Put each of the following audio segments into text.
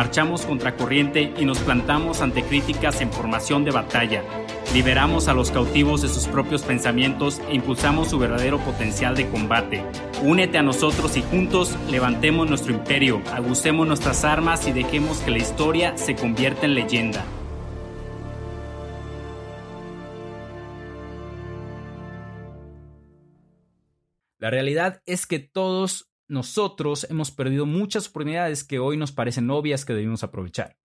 marchamos contra corriente y nos plantamos ante críticas en formación de batalla Liberamos a los cautivos de sus propios pensamientos e impulsamos su verdadero potencial de combate. Únete a nosotros y juntos levantemos nuestro imperio, agucemos nuestras armas y dejemos que la historia se convierta en leyenda. La realidad es que todos nosotros hemos perdido muchas oportunidades que hoy nos parecen obvias que debemos aprovechar.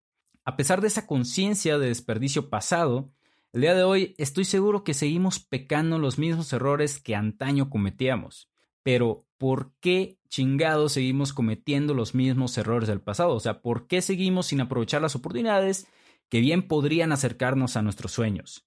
A pesar de esa conciencia de desperdicio pasado, el día de hoy estoy seguro que seguimos pecando los mismos errores que antaño cometíamos. Pero, ¿por qué chingados seguimos cometiendo los mismos errores del pasado? O sea, ¿por qué seguimos sin aprovechar las oportunidades que bien podrían acercarnos a nuestros sueños?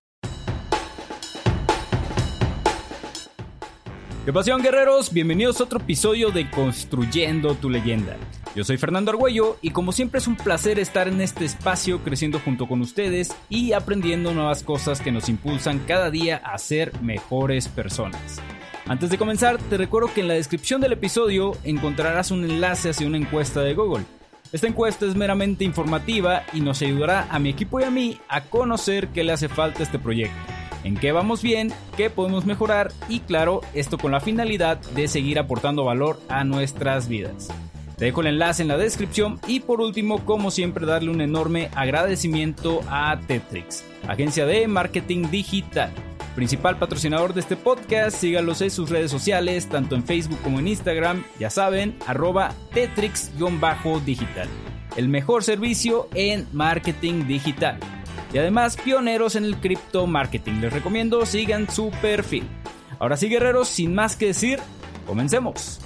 ¿Qué pasión, guerreros? Bienvenidos a otro episodio de Construyendo tu leyenda. Yo soy Fernando Argüello y como siempre es un placer estar en este espacio creciendo junto con ustedes y aprendiendo nuevas cosas que nos impulsan cada día a ser mejores personas. Antes de comenzar, te recuerdo que en la descripción del episodio encontrarás un enlace hacia una encuesta de Google. Esta encuesta es meramente informativa y nos ayudará a mi equipo y a mí a conocer qué le hace falta a este proyecto en qué vamos bien, qué podemos mejorar y claro, esto con la finalidad de seguir aportando valor a nuestras vidas. Te dejo el enlace en la descripción y por último, como siempre, darle un enorme agradecimiento a Tetrix, agencia de marketing digital. Principal patrocinador de este podcast, sígalos en sus redes sociales, tanto en Facebook como en Instagram, ya saben, arroba Tetrix-digital. El mejor servicio en marketing digital y además pioneros en el cripto marketing. Les recomiendo sigan su perfil. Ahora sí, guerreros, sin más que decir, comencemos.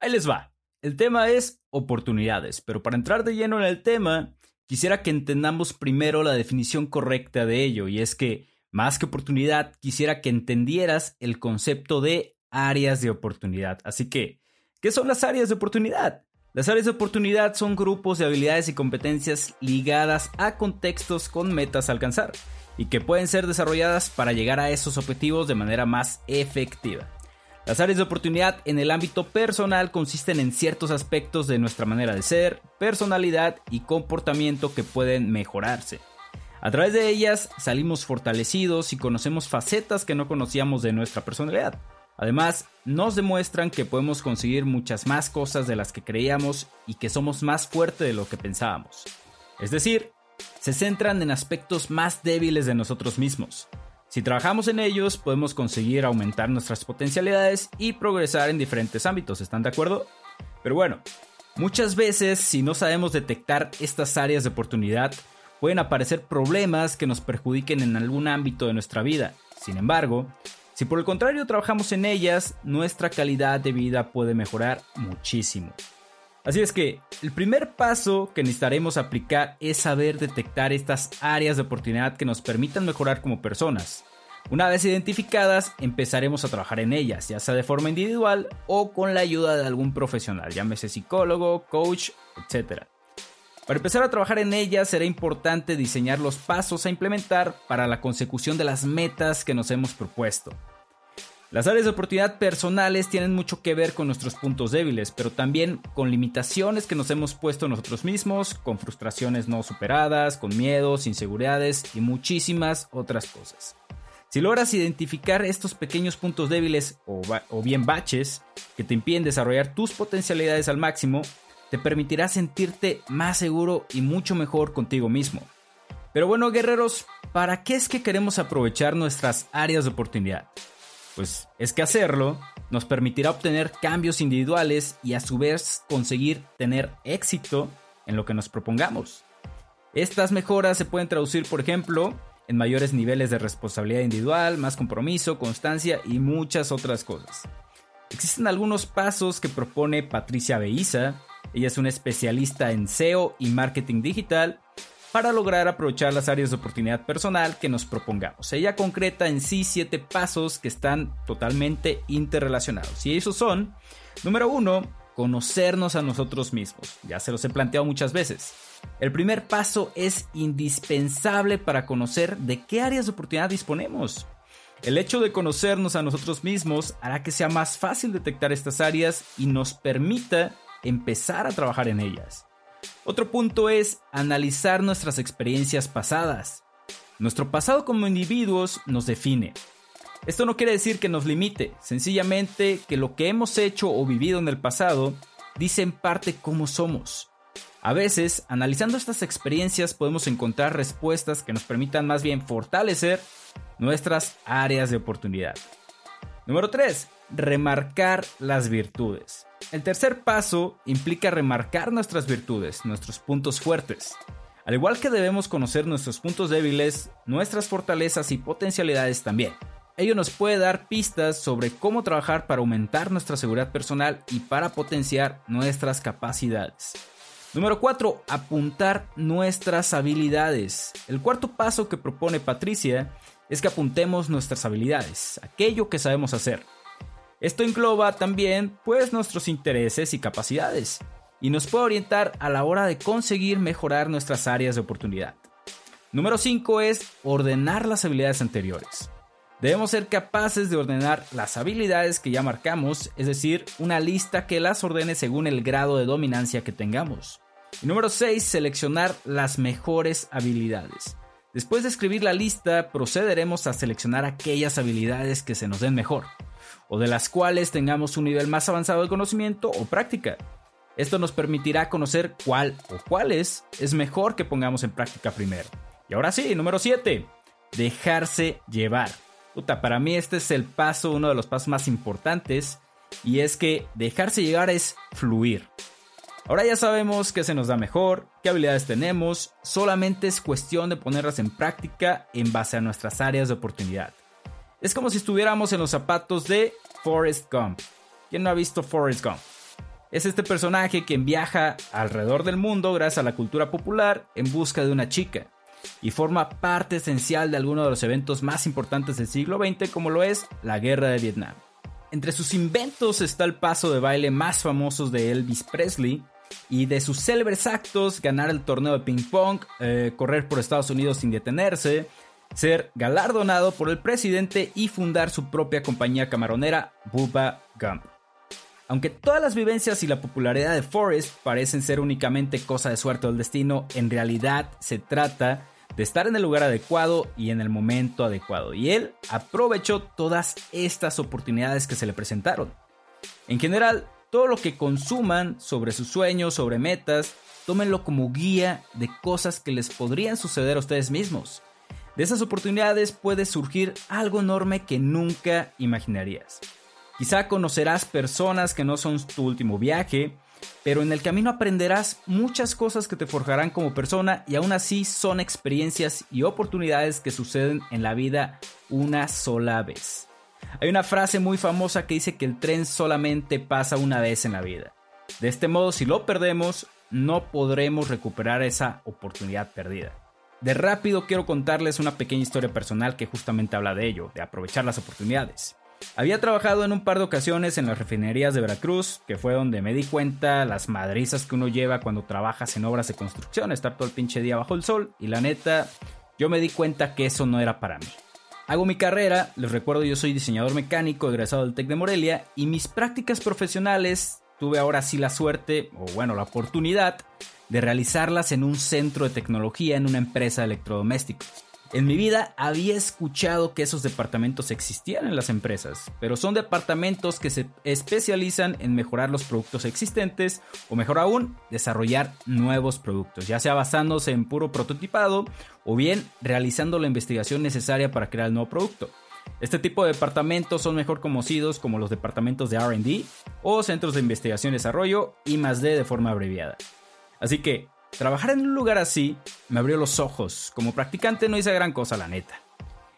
Ahí les va. El tema es oportunidades, pero para entrar de lleno en el tema, quisiera que entendamos primero la definición correcta de ello, y es que, más que oportunidad, quisiera que entendieras el concepto de áreas de oportunidad. Así que, ¿Qué son las áreas de oportunidad? Las áreas de oportunidad son grupos de habilidades y competencias ligadas a contextos con metas a alcanzar y que pueden ser desarrolladas para llegar a esos objetivos de manera más efectiva. Las áreas de oportunidad en el ámbito personal consisten en ciertos aspectos de nuestra manera de ser, personalidad y comportamiento que pueden mejorarse. A través de ellas salimos fortalecidos y conocemos facetas que no conocíamos de nuestra personalidad. Además, nos demuestran que podemos conseguir muchas más cosas de las que creíamos y que somos más fuertes de lo que pensábamos. Es decir, se centran en aspectos más débiles de nosotros mismos. Si trabajamos en ellos, podemos conseguir aumentar nuestras potencialidades y progresar en diferentes ámbitos, ¿están de acuerdo? Pero bueno, muchas veces si no sabemos detectar estas áreas de oportunidad, pueden aparecer problemas que nos perjudiquen en algún ámbito de nuestra vida. Sin embargo, si por el contrario trabajamos en ellas, nuestra calidad de vida puede mejorar muchísimo. Así es que el primer paso que necesitaremos aplicar es saber detectar estas áreas de oportunidad que nos permitan mejorar como personas. Una vez identificadas, empezaremos a trabajar en ellas, ya sea de forma individual o con la ayuda de algún profesional, llámese psicólogo, coach, etc. Para empezar a trabajar en ella será importante diseñar los pasos a implementar para la consecución de las metas que nos hemos propuesto. Las áreas de oportunidad personales tienen mucho que ver con nuestros puntos débiles, pero también con limitaciones que nos hemos puesto nosotros mismos, con frustraciones no superadas, con miedos, inseguridades y muchísimas otras cosas. Si logras identificar estos pequeños puntos débiles o, bien baches que te impiden desarrollar tus potencialidades al máximo, te permitirá sentirte más seguro y mucho mejor contigo mismo. Pero bueno, guerreros, ¿para qué es que queremos aprovechar nuestras áreas de oportunidad? Pues es que hacerlo nos permitirá obtener cambios individuales y a su vez conseguir tener éxito en lo que nos propongamos. Estas mejoras se pueden traducir, por ejemplo, en mayores niveles de responsabilidad individual, más compromiso, constancia y muchas otras cosas. Existen algunos pasos que propone Patricia Beiza ella es una especialista en SEO y marketing digital para lograr aprovechar las áreas de oportunidad personal que nos propongamos. Ella concreta en sí siete pasos que están totalmente interrelacionados. Y esos son, número uno, conocernos a nosotros mismos. Ya se los he planteado muchas veces. El primer paso es indispensable para conocer de qué áreas de oportunidad disponemos. El hecho de conocernos a nosotros mismos hará que sea más fácil detectar estas áreas y nos permita empezar a trabajar en ellas. Otro punto es analizar nuestras experiencias pasadas. Nuestro pasado como individuos nos define. Esto no quiere decir que nos limite, sencillamente que lo que hemos hecho o vivido en el pasado dice en parte cómo somos. A veces, analizando estas experiencias podemos encontrar respuestas que nos permitan más bien fortalecer nuestras áreas de oportunidad. Número 3. Remarcar las virtudes. El tercer paso implica remarcar nuestras virtudes, nuestros puntos fuertes. Al igual que debemos conocer nuestros puntos débiles, nuestras fortalezas y potencialidades también. Ello nos puede dar pistas sobre cómo trabajar para aumentar nuestra seguridad personal y para potenciar nuestras capacidades. Número 4. Apuntar nuestras habilidades. El cuarto paso que propone Patricia es que apuntemos nuestras habilidades, aquello que sabemos hacer. Esto engloba también pues nuestros intereses y capacidades y nos puede orientar a la hora de conseguir mejorar nuestras áreas de oportunidad. Número 5 es ordenar las habilidades anteriores. Debemos ser capaces de ordenar las habilidades que ya marcamos, es decir, una lista que las ordene según el grado de dominancia que tengamos. Y número 6, seleccionar las mejores habilidades. Después de escribir la lista, procederemos a seleccionar aquellas habilidades que se nos den mejor o de las cuales tengamos un nivel más avanzado de conocimiento o práctica. Esto nos permitirá conocer cuál o cuáles es mejor que pongamos en práctica primero. Y ahora sí, número 7. Dejarse llevar. Puta, para mí este es el paso, uno de los pasos más importantes. Y es que dejarse llevar es fluir. Ahora ya sabemos qué se nos da mejor, qué habilidades tenemos, solamente es cuestión de ponerlas en práctica en base a nuestras áreas de oportunidad. Es como si estuviéramos en los zapatos de Forrest Gump. ¿Quién no ha visto Forrest Gump? Es este personaje quien viaja alrededor del mundo gracias a la cultura popular en busca de una chica y forma parte esencial de alguno de los eventos más importantes del siglo XX como lo es la Guerra de Vietnam. Entre sus inventos está el paso de baile más famosos de Elvis Presley y de sus célebres actos ganar el torneo de ping pong, eh, correr por Estados Unidos sin detenerse, ser galardonado por el presidente y fundar su propia compañía camaronera, Bubba Gump. Aunque todas las vivencias y la popularidad de Forrest parecen ser únicamente cosa de suerte o del destino, en realidad se trata de estar en el lugar adecuado y en el momento adecuado. Y él aprovechó todas estas oportunidades que se le presentaron. En general, todo lo que consuman sobre sus sueños, sobre metas, tómenlo como guía de cosas que les podrían suceder a ustedes mismos. De esas oportunidades puede surgir algo enorme que nunca imaginarías. Quizá conocerás personas que no son tu último viaje, pero en el camino aprenderás muchas cosas que te forjarán como persona y aún así son experiencias y oportunidades que suceden en la vida una sola vez. Hay una frase muy famosa que dice que el tren solamente pasa una vez en la vida. De este modo, si lo perdemos, no podremos recuperar esa oportunidad perdida. De rápido quiero contarles una pequeña historia personal que justamente habla de ello, de aprovechar las oportunidades. Había trabajado en un par de ocasiones en las refinerías de Veracruz, que fue donde me di cuenta las madrizas que uno lleva cuando trabajas en obras de construcción, estar todo el pinche día bajo el sol, y la neta, yo me di cuenta que eso no era para mí. Hago mi carrera, les recuerdo yo soy diseñador mecánico egresado del TEC de Morelia, y mis prácticas profesionales tuve ahora sí la suerte, o bueno, la oportunidad, de realizarlas en un centro de tecnología en una empresa de electrodomésticos. En mi vida había escuchado que esos departamentos existían en las empresas, pero son departamentos que se especializan en mejorar los productos existentes o mejor aún, desarrollar nuevos productos, ya sea basándose en puro prototipado o bien realizando la investigación necesaria para crear el nuevo producto. Este tipo de departamentos son mejor conocidos como los departamentos de RD o centros de investigación y desarrollo y más de forma abreviada. Así que trabajar en un lugar así me abrió los ojos. Como practicante no hice gran cosa, la neta.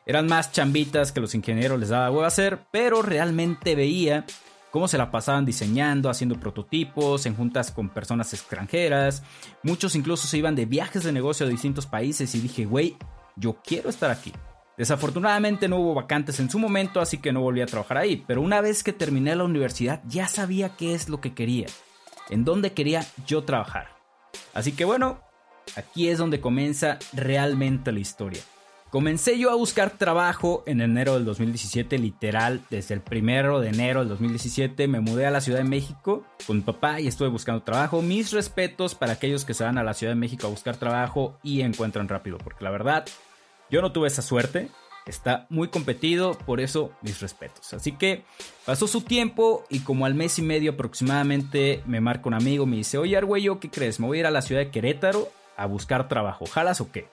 Eran más chambitas que los ingenieros les daba huevo hacer, pero realmente veía cómo se la pasaban diseñando, haciendo prototipos, en juntas con personas extranjeras. Muchos incluso se iban de viajes de negocio a distintos países y dije, güey, yo quiero estar aquí. Desafortunadamente no hubo vacantes en su momento, así que no volví a trabajar ahí, pero una vez que terminé la universidad ya sabía qué es lo que quería, en dónde quería yo trabajar. Así que bueno, aquí es donde comienza realmente la historia. Comencé yo a buscar trabajo en enero del 2017, literal, desde el primero de enero del 2017 me mudé a la Ciudad de México con mi papá y estuve buscando trabajo. Mis respetos para aquellos que se van a la Ciudad de México a buscar trabajo y encuentran rápido, porque la verdad, yo no tuve esa suerte. Está muy competido, por eso mis respetos. Así que pasó su tiempo y como al mes y medio aproximadamente me marca un amigo, me dice, oye Argüello, ¿qué crees? Me voy a ir a la ciudad de Querétaro a buscar trabajo. ¿Jalas o qué?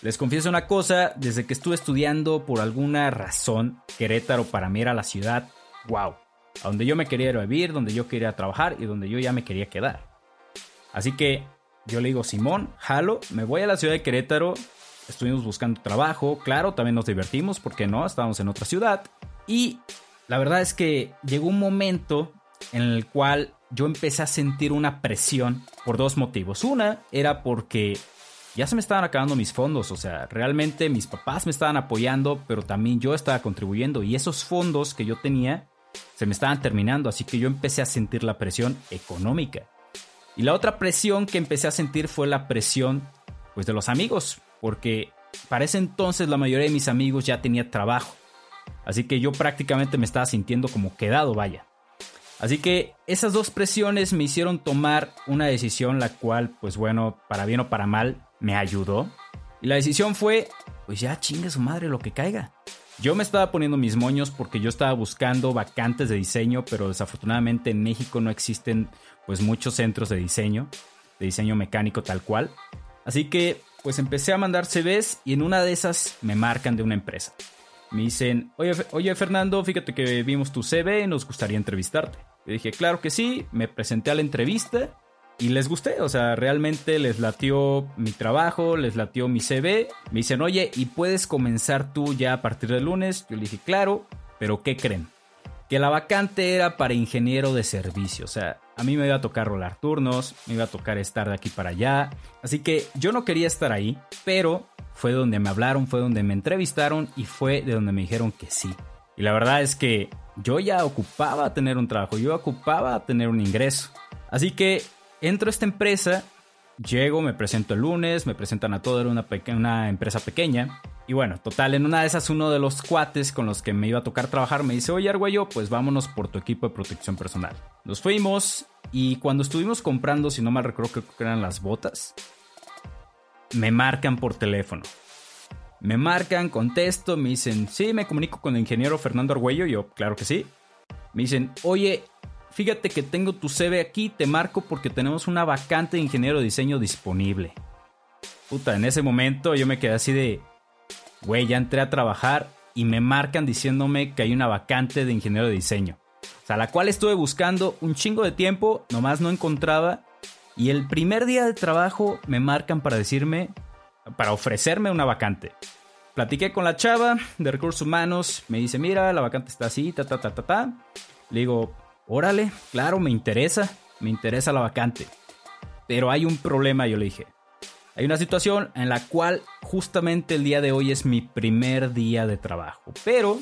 Les confieso una cosa, desde que estuve estudiando por alguna razón, Querétaro para mí era la ciudad, wow, a donde yo me quería vivir, donde yo quería trabajar y donde yo ya me quería quedar. Así que yo le digo, Simón, jalo, me voy a la ciudad de Querétaro, estuvimos buscando trabajo, claro, también nos divertimos, porque no, estábamos en otra ciudad. Y la verdad es que llegó un momento en el cual yo empecé a sentir una presión por dos motivos. Una era porque ya se me estaban acabando mis fondos, o sea, realmente mis papás me estaban apoyando, pero también yo estaba contribuyendo y esos fondos que yo tenía se me estaban terminando, así que yo empecé a sentir la presión económica. Y la otra presión que empecé a sentir fue la presión pues de los amigos, porque para ese entonces la mayoría de mis amigos ya tenía trabajo. Así que yo prácticamente me estaba sintiendo como quedado, vaya. Así que esas dos presiones me hicieron tomar una decisión la cual, pues bueno, para bien o para mal, me ayudó. Y la decisión fue, pues ya chingue su madre lo que caiga. Yo me estaba poniendo mis moños porque yo estaba buscando vacantes de diseño, pero desafortunadamente en México no existen pues muchos centros de diseño, de diseño mecánico tal cual. Así que pues empecé a mandar CVs y en una de esas me marcan de una empresa. Me dicen, oye, oye Fernando, fíjate que vimos tu CV y nos gustaría entrevistarte. Yo dije, claro que sí, me presenté a la entrevista y les gusté, o sea, realmente les latió mi trabajo, les latió mi CV. Me dicen, oye, ¿y puedes comenzar tú ya a partir del lunes? Yo le dije, claro, pero ¿qué creen? Que la vacante era para ingeniero de servicio, o sea, a mí me iba a tocar rolar turnos, me iba a tocar estar de aquí para allá, así que yo no quería estar ahí, pero fue donde me hablaron, fue donde me entrevistaron y fue de donde me dijeron que sí. Y la verdad es que yo ya ocupaba tener un trabajo, yo ocupaba tener un ingreso. Así que entro a esta empresa, llego, me presento el lunes, me presentan a todo, era una, una empresa pequeña. Y bueno, total, en una de esas uno de los cuates con los que me iba a tocar trabajar me dice, oye Argüello, pues vámonos por tu equipo de protección personal. Nos fuimos y cuando estuvimos comprando, si no mal recuerdo, creo que eran las botas, me marcan por teléfono. Me marcan, contesto, me dicen, sí, me comunico con el ingeniero Fernando Argüello. Yo, claro que sí. Me dicen, oye, fíjate que tengo tu CV aquí, te marco porque tenemos una vacante de ingeniero de diseño disponible. Puta, en ese momento yo me quedé así de, güey, ya entré a trabajar y me marcan diciéndome que hay una vacante de ingeniero de diseño. O sea, la cual estuve buscando un chingo de tiempo, nomás no encontraba. Y el primer día de trabajo me marcan para decirme, para ofrecerme una vacante. Platiqué con la chava de recursos humanos, me dice, mira, la vacante está así, ta, ta, ta, ta, ta. Le digo, órale, claro, me interesa, me interesa la vacante. Pero hay un problema, yo le dije. Hay una situación en la cual justamente el día de hoy es mi primer día de trabajo. Pero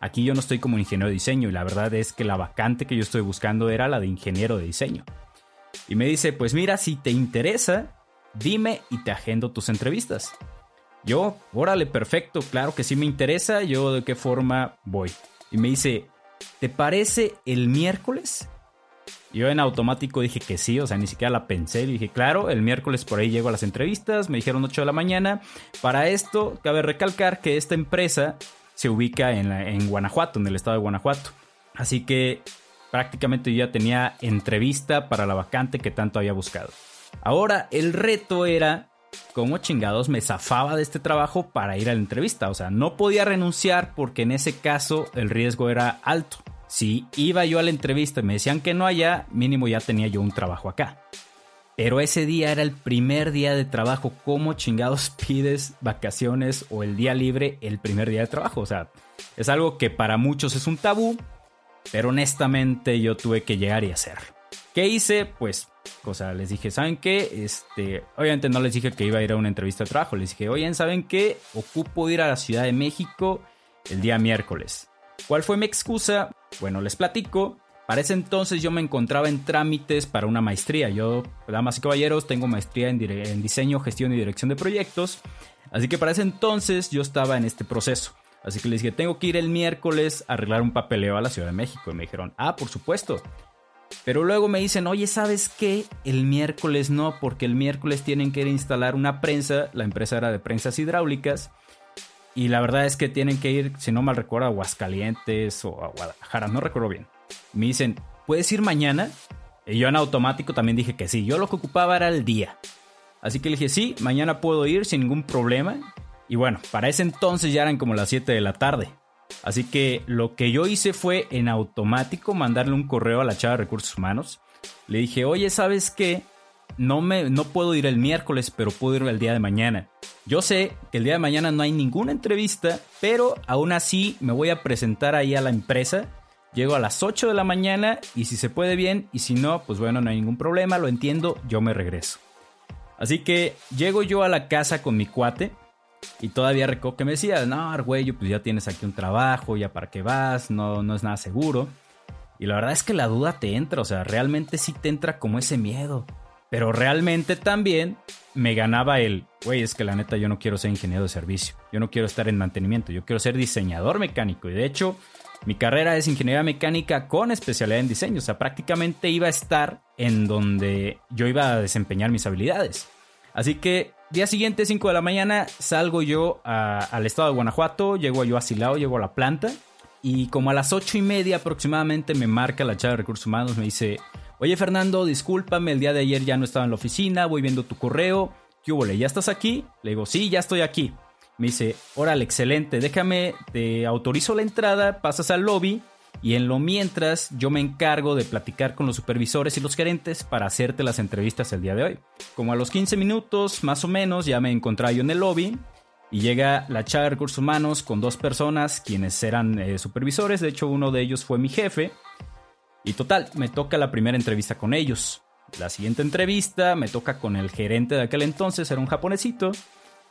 aquí yo no estoy como ingeniero de diseño y la verdad es que la vacante que yo estoy buscando era la de ingeniero de diseño. Y me dice, pues mira, si te interesa, dime y te agendo tus entrevistas. Yo, órale, perfecto, claro que sí me interesa, yo de qué forma voy. Y me dice, ¿te parece el miércoles? Yo en automático dije que sí, o sea, ni siquiera la pensé. Dije, claro, el miércoles por ahí llego a las entrevistas, me dijeron 8 de la mañana. Para esto, cabe recalcar que esta empresa se ubica en, en Guanajuato, en el estado de Guanajuato. Así que prácticamente yo ya tenía entrevista para la vacante que tanto había buscado. Ahora, el reto era cómo chingados me zafaba de este trabajo para ir a la entrevista. O sea, no podía renunciar porque en ese caso el riesgo era alto. Si iba yo a la entrevista y me decían que no allá, mínimo ya tenía yo un trabajo acá. Pero ese día era el primer día de trabajo. ¿Cómo chingados pides vacaciones o el día libre el primer día de trabajo? O sea, es algo que para muchos es un tabú. pero honestamente yo tuve que llegar y hacerlo. ¿Qué hice? Pues, o sea, les dije, ¿saben qué? Este, obviamente no les dije que iba a ir a una entrevista de trabajo, les dije, oigan, ¿saben qué? Ocupo ir a la Ciudad de México el día miércoles. ¿Cuál fue mi excusa? Bueno, les platico. Para ese entonces yo me encontraba en trámites para una maestría. Yo, damas y caballeros, tengo maestría en, diseño, gestión y dirección de proyectos. Así que para ese entonces yo estaba en este proceso. Así que les dije, tengo que ir el miércoles a arreglar un papeleo a la Ciudad de México. Y me dijeron, ah, por supuesto. Pero luego me dicen, oye, ¿sabes qué? El miércoles no, porque el miércoles tienen que ir a instalar una prensa. La empresa era de prensas hidráulicas. Y la verdad es que tienen que ir, si no mal recuerdo, a Aguascalientes o a Guadalajara, no recuerdo bien. Me dicen, ¿puedes ir mañana? Y yo en automático también dije que sí. Yo lo que ocupaba era el día. Así que le dije, sí, mañana puedo ir sin ningún problema. Y bueno, para ese entonces ya eran como las 7 de la tarde. Así que lo que yo hice fue en automático mandarle un correo a la chava de recursos humanos. Le dije, oye, ¿sabes qué? No, me, no puedo ir el miércoles, pero puedo ir el día de mañana. Yo sé que el día de mañana no hay ninguna entrevista, pero aún así me voy a presentar ahí a la empresa Llego a las 8 de la mañana y si se puede bien y si no, pues bueno, no hay ningún problema, lo entiendo, yo me regreso. Así que llego yo a la casa con mi cuate y todavía recuerdo que me decía, no, Argüello, pues ya tienes aquí un trabajo, ya para qué vas, no, no es nada seguro. Y la verdad es que la duda te entra, o sea, realmente sí te entra como ese miedo. Pero realmente también me ganaba el, güey, es que la neta yo no quiero ser ingeniero de servicio, yo no quiero estar en mantenimiento, yo quiero ser diseñador mecánico. Y de hecho, mi carrera es ingeniería mecánica con especialidad en diseño, o sea, prácticamente iba a estar en donde yo iba a desempeñar mis habilidades. Así que día siguiente, 5 de la mañana, salgo yo al estado de Guanajuato, llego yo a Silao, llego a la planta y como a las 8 y media aproximadamente me marca la chava de recursos humanos, me dice, oye Fernando, discúlpame, el día de ayer ya no estaba en la oficina, voy viendo tu correo, ¿qué hubo? ¿Ya estás aquí? Le digo, sí, ya estoy aquí. Me dice, órale, excelente, déjame, te autorizo la entrada, pasas al lobby y en lo mientras yo me encargo de platicar con los supervisores y los gerentes para hacerte las entrevistas el día de hoy. Como a los 15 minutos más o menos ya me encontré yo en el lobby y llega la chava de recursos humanos con dos personas quienes eran eh, supervisores, de hecho uno de ellos fue mi jefe. Y total, me toca la primera entrevista con ellos. La siguiente entrevista me toca con el gerente de aquel entonces, era un japonesito.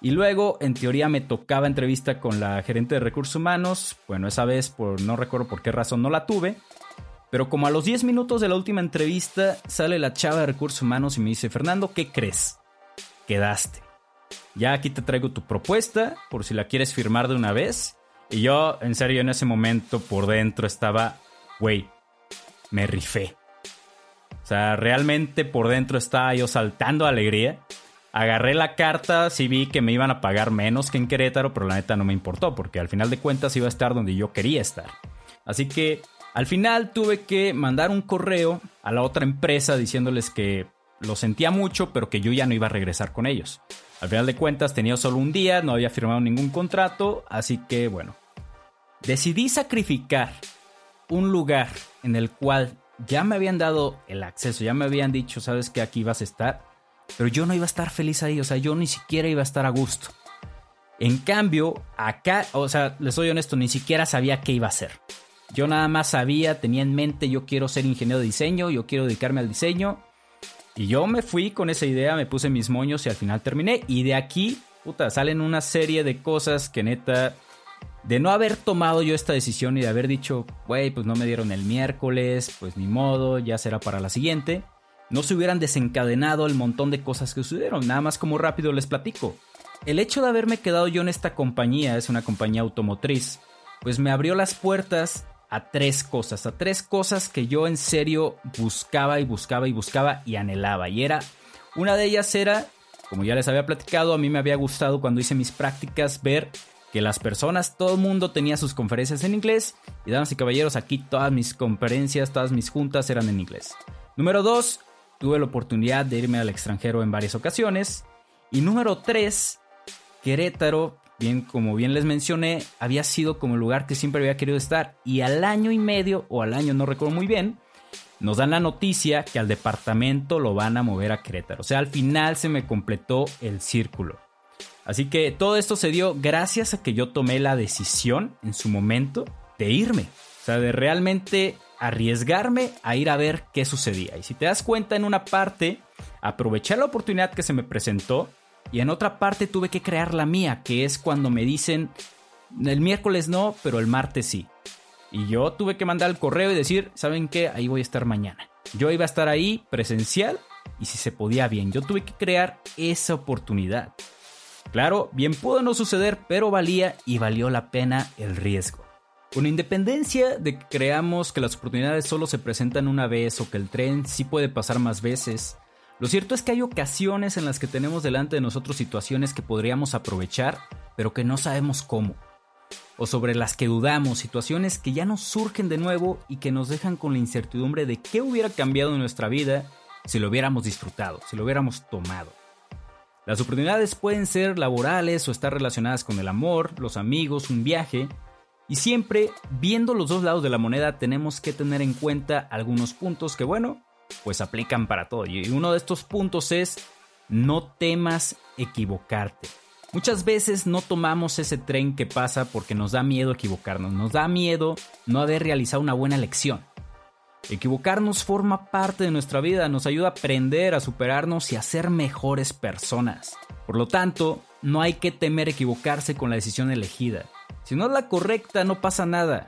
Y luego, en teoría, me tocaba entrevista con la gerente de recursos humanos. Bueno, esa vez, por, no recuerdo por qué razón, no la tuve. Pero como a los 10 minutos de la última entrevista, sale la chava de recursos humanos y me dice, Fernando, ¿qué crees? Quedaste. Ya aquí te traigo tu propuesta, por si la quieres firmar de una vez. Y yo, en serio, en ese momento, por dentro estaba, güey, me rifé. O sea, realmente por dentro estaba yo saltando de alegría. Agarré la carta, sí vi que me iban a pagar menos que en Querétaro, pero la neta no me importó, porque al final de cuentas iba a estar donde yo quería estar. Así que al final tuve que mandar un correo a la otra empresa diciéndoles que lo sentía mucho, pero que yo ya no iba a regresar con ellos. Al final de cuentas tenía solo un día, no había firmado ningún contrato, así que bueno, decidí sacrificar un lugar en el cual ya me habían dado el acceso, ya me habían dicho, sabes que aquí vas a estar pero yo no iba a estar feliz ahí, o sea, yo ni siquiera iba a estar a gusto. En cambio, acá, o sea, les soy honesto, ni siquiera sabía qué iba a hacer. Yo nada más sabía, tenía en mente, yo quiero ser ingeniero de diseño, yo quiero dedicarme al diseño. Y yo me fui con esa idea, me puse mis moños y al final terminé. Y de aquí, puta, salen una serie de cosas que neta, de no haber tomado yo esta decisión y de haber dicho, güey, pues no me dieron el miércoles, pues ni modo, ya será para la siguiente no se hubieran desencadenado el montón de cosas que sucedieron. Nada más como rápido les platico. El hecho de haberme quedado yo en esta compañía, es una compañía automotriz, pues me abrió las puertas a tres cosas, a tres cosas que yo en serio buscaba y buscaba y buscaba y anhelaba. Y era, una de ellas era, como ya les había platicado, a mí me había gustado cuando hice mis prácticas ver que las personas, todo el mundo tenía sus conferencias en inglés. Y damas y caballeros, aquí todas mis conferencias, todas mis juntas eran en inglés. Número dos, Tuve la oportunidad de irme al extranjero en varias ocasiones. Y número 3, Querétaro, bien como bien les mencioné, había sido como el lugar que siempre había querido estar. Y al año y medio, o al año no recuerdo muy bien, nos dan la noticia que al departamento lo van a mover a Querétaro. O sea, al final se me completó el círculo. Así que todo esto se dio gracias a que yo tomé la decisión en su momento de irme. O sea, de realmente arriesgarme a ir a ver qué sucedía. Y si te das cuenta, en una parte aproveché la oportunidad que se me presentó y en otra parte tuve que crear la mía, que es cuando me dicen, el miércoles no, pero el martes sí. Y yo tuve que mandar el correo y decir, ¿saben qué? Ahí voy a estar mañana. Yo iba a estar ahí presencial y si se podía bien. Yo tuve que crear esa oportunidad. Claro, bien pudo no suceder, pero valía y valió la pena el riesgo. Con independencia de que creamos que las oportunidades solo se presentan una vez o que el tren sí puede pasar más veces, lo cierto es que hay ocasiones en las que tenemos delante de nosotros situaciones que podríamos aprovechar, pero que no sabemos cómo. O sobre las que dudamos, situaciones que ya nos surgen de nuevo y que nos dejan con la incertidumbre de qué hubiera cambiado en nuestra vida si lo hubiéramos disfrutado, si lo hubiéramos tomado. Las oportunidades pueden ser laborales o estar relacionadas con el amor, los amigos, un viaje, y siempre viendo los dos lados de la moneda tenemos que tener en cuenta algunos puntos que bueno, pues aplican para todo. Y uno de estos puntos es no temas equivocarte. Muchas veces no tomamos ese tren que pasa porque nos da miedo equivocarnos, nos da miedo no haber realizado una buena lección. Equivocarnos forma parte de nuestra vida, nos ayuda a aprender, a superarnos y a ser mejores personas. Por lo tanto, no hay que temer equivocarse con la decisión elegida. Si no es la correcta, no pasa nada.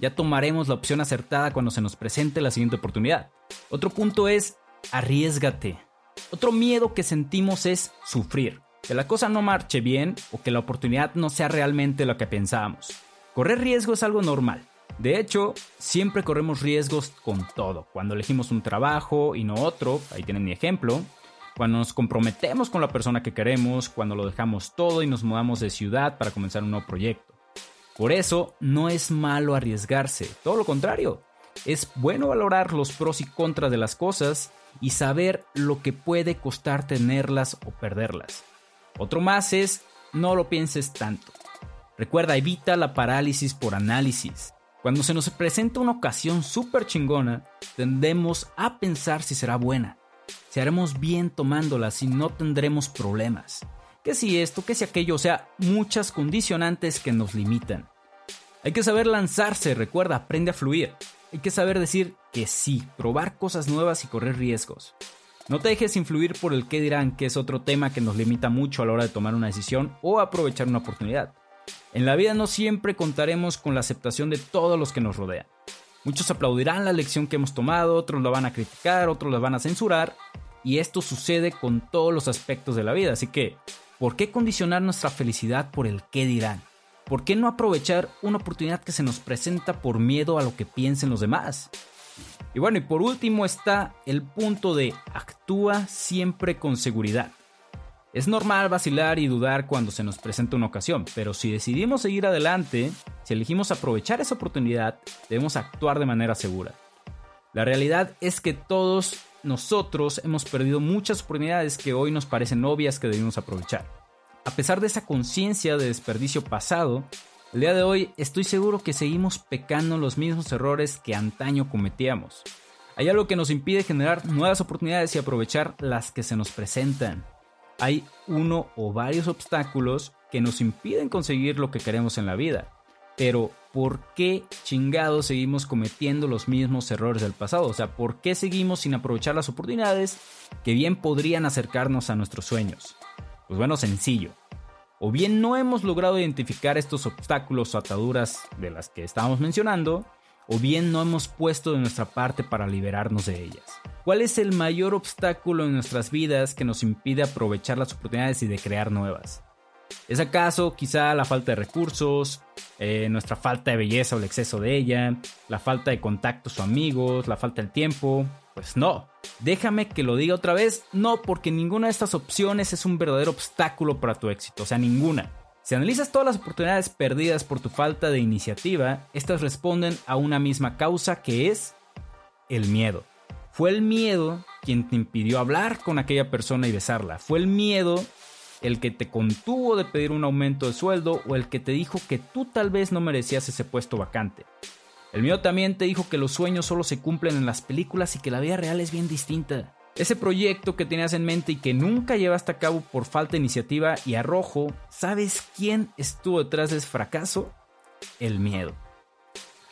Ya tomaremos la opción acertada cuando se nos presente la siguiente oportunidad. Otro punto es, arriesgate. Otro miedo que sentimos es sufrir, que la cosa no marche bien o que la oportunidad no sea realmente lo que pensábamos. Correr riesgo es algo normal, de hecho, siempre corremos riesgos con todo. Cuando elegimos un trabajo y no otro, ahí tienen mi ejemplo. Cuando nos comprometemos con la persona que queremos, cuando lo dejamos todo y nos mudamos de ciudad para comenzar un nuevo proyecto. Por eso, no es malo arriesgarse, todo lo contrario. Es bueno valorar los pros y contras de las cosas y saber lo que puede costar tenerlas o perderlas. Otro más es, no lo pienses tanto. Recuerda, evita la parálisis por análisis. Cuando se nos presenta una ocasión súper chingona, tendemos a pensar si será buena, si haremos bien tomándola, si no tendremos problemas. Que si esto, que si aquello, o sea, muchas condicionantes que nos limitan. Hay que saber lanzarse, recuerda, aprende a fluir. Hay que saber decir que sí, probar cosas nuevas y correr riesgos. No te dejes influir por el qué dirán, que es otro tema que nos limita mucho a la hora de tomar una decisión o aprovechar una oportunidad. En la vida no siempre contaremos con la aceptación de todos los que nos rodean. Muchos aplaudirán la lección que hemos tomado, otros la van a criticar, otros la van a censurar, y esto sucede con todos los aspectos de la vida. Así que, ¿por qué condicionar nuestra felicidad por el qué dirán? ¿Por qué no aprovechar una oportunidad que se nos presenta por miedo a lo que piensen los demás? Y bueno, y por último está el punto de actúa siempre con seguridad. Es normal vacilar y dudar cuando se nos presenta una ocasión, pero si decidimos seguir adelante, si elegimos aprovechar esa oportunidad, debemos actuar de manera segura. La realidad es que todos nosotros hemos perdido muchas oportunidades que hoy nos parecen obvias que debemos aprovechar. A pesar de esa conciencia de desperdicio pasado, el día de hoy estoy seguro que seguimos pecando los mismos errores que antaño cometíamos. Hay algo que nos impide generar nuevas oportunidades y aprovechar las que se nos presentan hay uno o varios obstáculos que nos impiden conseguir lo que queremos en la vida. Pero, ¿por qué chingados seguimos cometiendo los mismos errores del pasado? O sea, ¿por qué seguimos sin aprovechar las oportunidades que bien podrían acercarnos a nuestros sueños? Pues bueno, sencillo. O bien no hemos logrado identificar estos obstáculos o ataduras de las que estábamos mencionando, o bien no hemos puesto de nuestra parte para liberarnos de ellas. ¿Cuál es el mayor obstáculo en nuestras vidas que nos impide aprovechar las oportunidades y de crear nuevas? ¿Es acaso quizá la falta de recursos, eh, nuestra falta de belleza o el exceso de ella, la falta de contactos o amigos, la falta de tiempo? Pues no. Déjame que lo diga otra vez, no, porque ninguna de estas opciones es un verdadero obstáculo para tu éxito, o sea, ninguna. Si analizas todas las oportunidades perdidas por tu falta de iniciativa, estas responden a una misma causa que es el miedo. Fue el miedo quien te impidió hablar con aquella persona y besarla. Fue el miedo el que te contuvo de pedir un aumento de sueldo o el que te dijo que tú tal vez no merecías ese puesto vacante. El miedo también te dijo que los sueños solo se cumplen en las películas y que la vida real es bien distinta. Ese proyecto que tenías en mente y que nunca llevaste a cabo por falta de iniciativa y arrojo, ¿sabes quién estuvo detrás de ese fracaso? El miedo.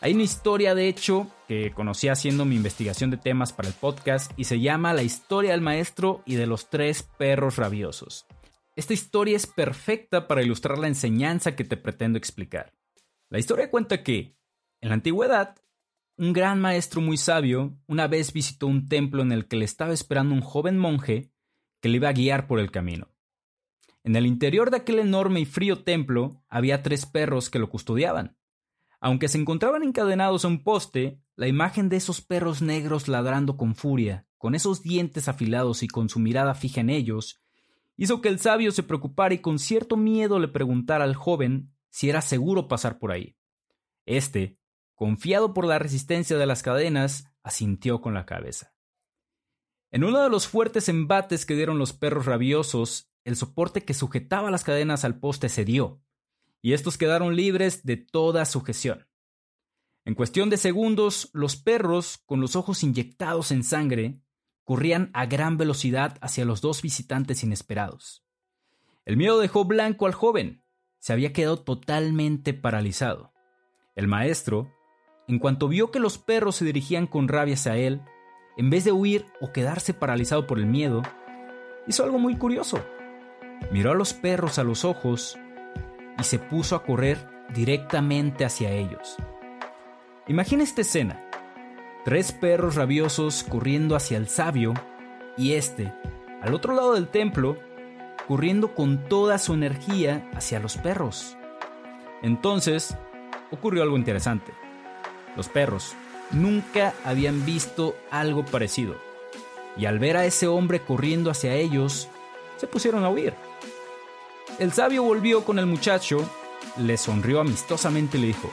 Hay una historia, de hecho, que conocí haciendo mi investigación de temas para el podcast y se llama La historia del maestro y de los tres perros rabiosos. Esta historia es perfecta para ilustrar la enseñanza que te pretendo explicar. La historia cuenta que, en la antigüedad, un gran maestro muy sabio una vez visitó un templo en el que le estaba esperando un joven monje que le iba a guiar por el camino. En el interior de aquel enorme y frío templo había tres perros que lo custodiaban. Aunque se encontraban encadenados a un poste, la imagen de esos perros negros ladrando con furia, con esos dientes afilados y con su mirada fija en ellos, hizo que el sabio se preocupara y con cierto miedo le preguntara al joven si era seguro pasar por ahí. Este, confiado por la resistencia de las cadenas, asintió con la cabeza. En uno de los fuertes embates que dieron los perros rabiosos, el soporte que sujetaba las cadenas al poste cedió, y estos quedaron libres de toda sujeción. En cuestión de segundos, los perros, con los ojos inyectados en sangre, corrían a gran velocidad hacia los dos visitantes inesperados. El miedo dejó blanco al joven. Se había quedado totalmente paralizado. El maestro, en cuanto vio que los perros se dirigían con rabia hacia él, en vez de huir o quedarse paralizado por el miedo, hizo algo muy curioso. Miró a los perros a los ojos y se puso a correr directamente hacia ellos. Imagina esta escena. Tres perros rabiosos corriendo hacia el sabio y este, al otro lado del templo, corriendo con toda su energía hacia los perros. Entonces, ocurrió algo interesante. Los perros nunca habían visto algo parecido, y al ver a ese hombre corriendo hacia ellos, se pusieron a huir. El sabio volvió con el muchacho, le sonrió amistosamente y le dijo,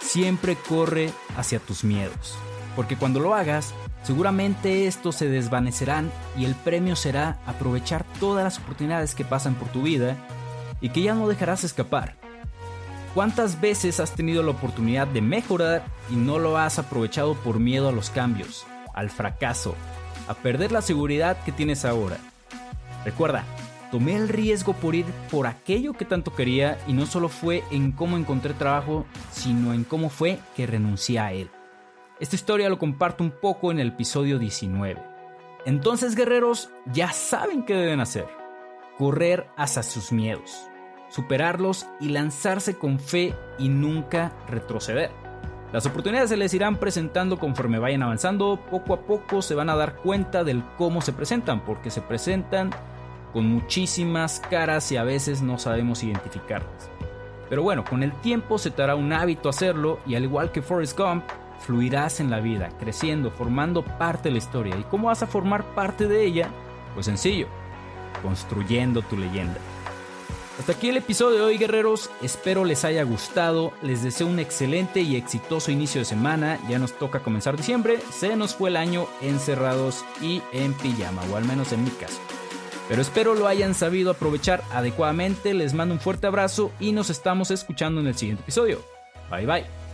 siempre corre hacia tus miedos, porque cuando lo hagas, seguramente estos se desvanecerán y el premio será aprovechar todas las oportunidades que pasan por tu vida y que ya no dejarás escapar. ¿Cuántas veces has tenido la oportunidad de mejorar y no lo has aprovechado por miedo a los cambios, al fracaso, a perder la seguridad que tienes ahora? Recuerda, Tomé el riesgo por ir por aquello que tanto quería y no solo fue en cómo encontré trabajo, sino en cómo fue que renuncié a él. Esta historia lo comparto un poco en el episodio 19. Entonces, guerreros, ya saben qué deben hacer. Correr hacia sus miedos, superarlos y lanzarse con fe y nunca retroceder. Las oportunidades se les irán presentando conforme vayan avanzando, poco a poco se van a dar cuenta del cómo se presentan, porque se presentan con muchísimas caras y a veces no sabemos identificarlas. Pero bueno, con el tiempo se te hará un hábito hacerlo y al igual que Forrest Gump, fluirás en la vida, creciendo, formando parte de la historia. ¿Y cómo vas a formar parte de ella? Pues sencillo, construyendo tu leyenda. Hasta aquí el episodio de hoy, guerreros. Espero les haya gustado. Les deseo un excelente y exitoso inicio de semana. Ya nos toca comenzar diciembre. Se nos fue el año encerrados y en pijama, o al menos en mi caso. Pero espero lo hayan sabido aprovechar adecuadamente. Les mando un fuerte abrazo y nos estamos escuchando en el siguiente episodio. Bye bye.